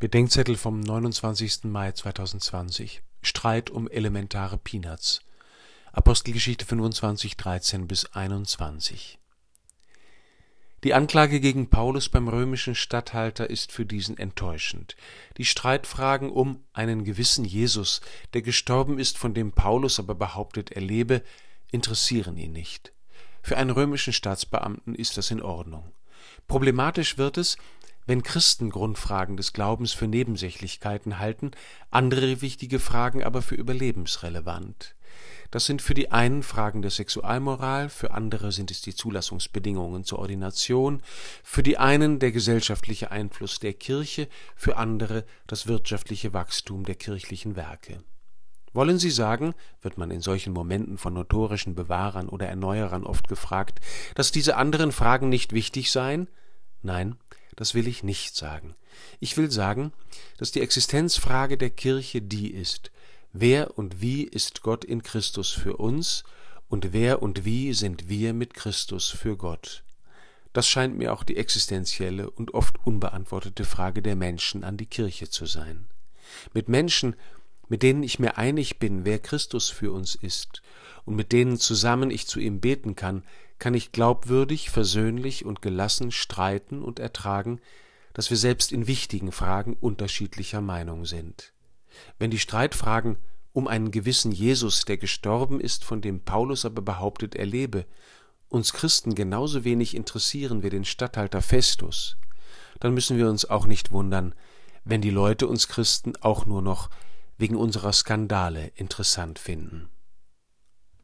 Bedenkzettel vom 29. Mai 2020 Streit um elementare Peanuts Apostelgeschichte 25, 13 bis 21 Die Anklage gegen Paulus beim römischen Statthalter ist für diesen enttäuschend. Die Streitfragen um einen gewissen Jesus, der gestorben ist, von dem Paulus aber behauptet, er lebe, interessieren ihn nicht. Für einen römischen Staatsbeamten ist das in Ordnung. Problematisch wird es, wenn Christen Grundfragen des Glaubens für Nebensächlichkeiten halten, andere wichtige Fragen aber für überlebensrelevant. Das sind für die einen Fragen der Sexualmoral, für andere sind es die Zulassungsbedingungen zur Ordination, für die einen der gesellschaftliche Einfluss der Kirche, für andere das wirtschaftliche Wachstum der kirchlichen Werke. Wollen Sie sagen, wird man in solchen Momenten von notorischen Bewahrern oder Erneuerern oft gefragt, dass diese anderen Fragen nicht wichtig seien? Nein, das will ich nicht sagen. Ich will sagen, dass die Existenzfrage der Kirche die ist, wer und wie ist Gott in Christus für uns und wer und wie sind wir mit Christus für Gott. Das scheint mir auch die existenzielle und oft unbeantwortete Frage der Menschen an die Kirche zu sein. Mit Menschen, mit denen ich mir einig bin, wer Christus für uns ist, und mit denen zusammen ich zu ihm beten kann, kann ich glaubwürdig, versöhnlich und gelassen streiten und ertragen, dass wir selbst in wichtigen Fragen unterschiedlicher Meinung sind. Wenn die Streitfragen um einen gewissen Jesus, der gestorben ist, von dem Paulus aber behauptet, er lebe, uns Christen genauso wenig interessieren wie den Statthalter Festus, dann müssen wir uns auch nicht wundern, wenn die Leute uns Christen auch nur noch wegen unserer Skandale interessant finden.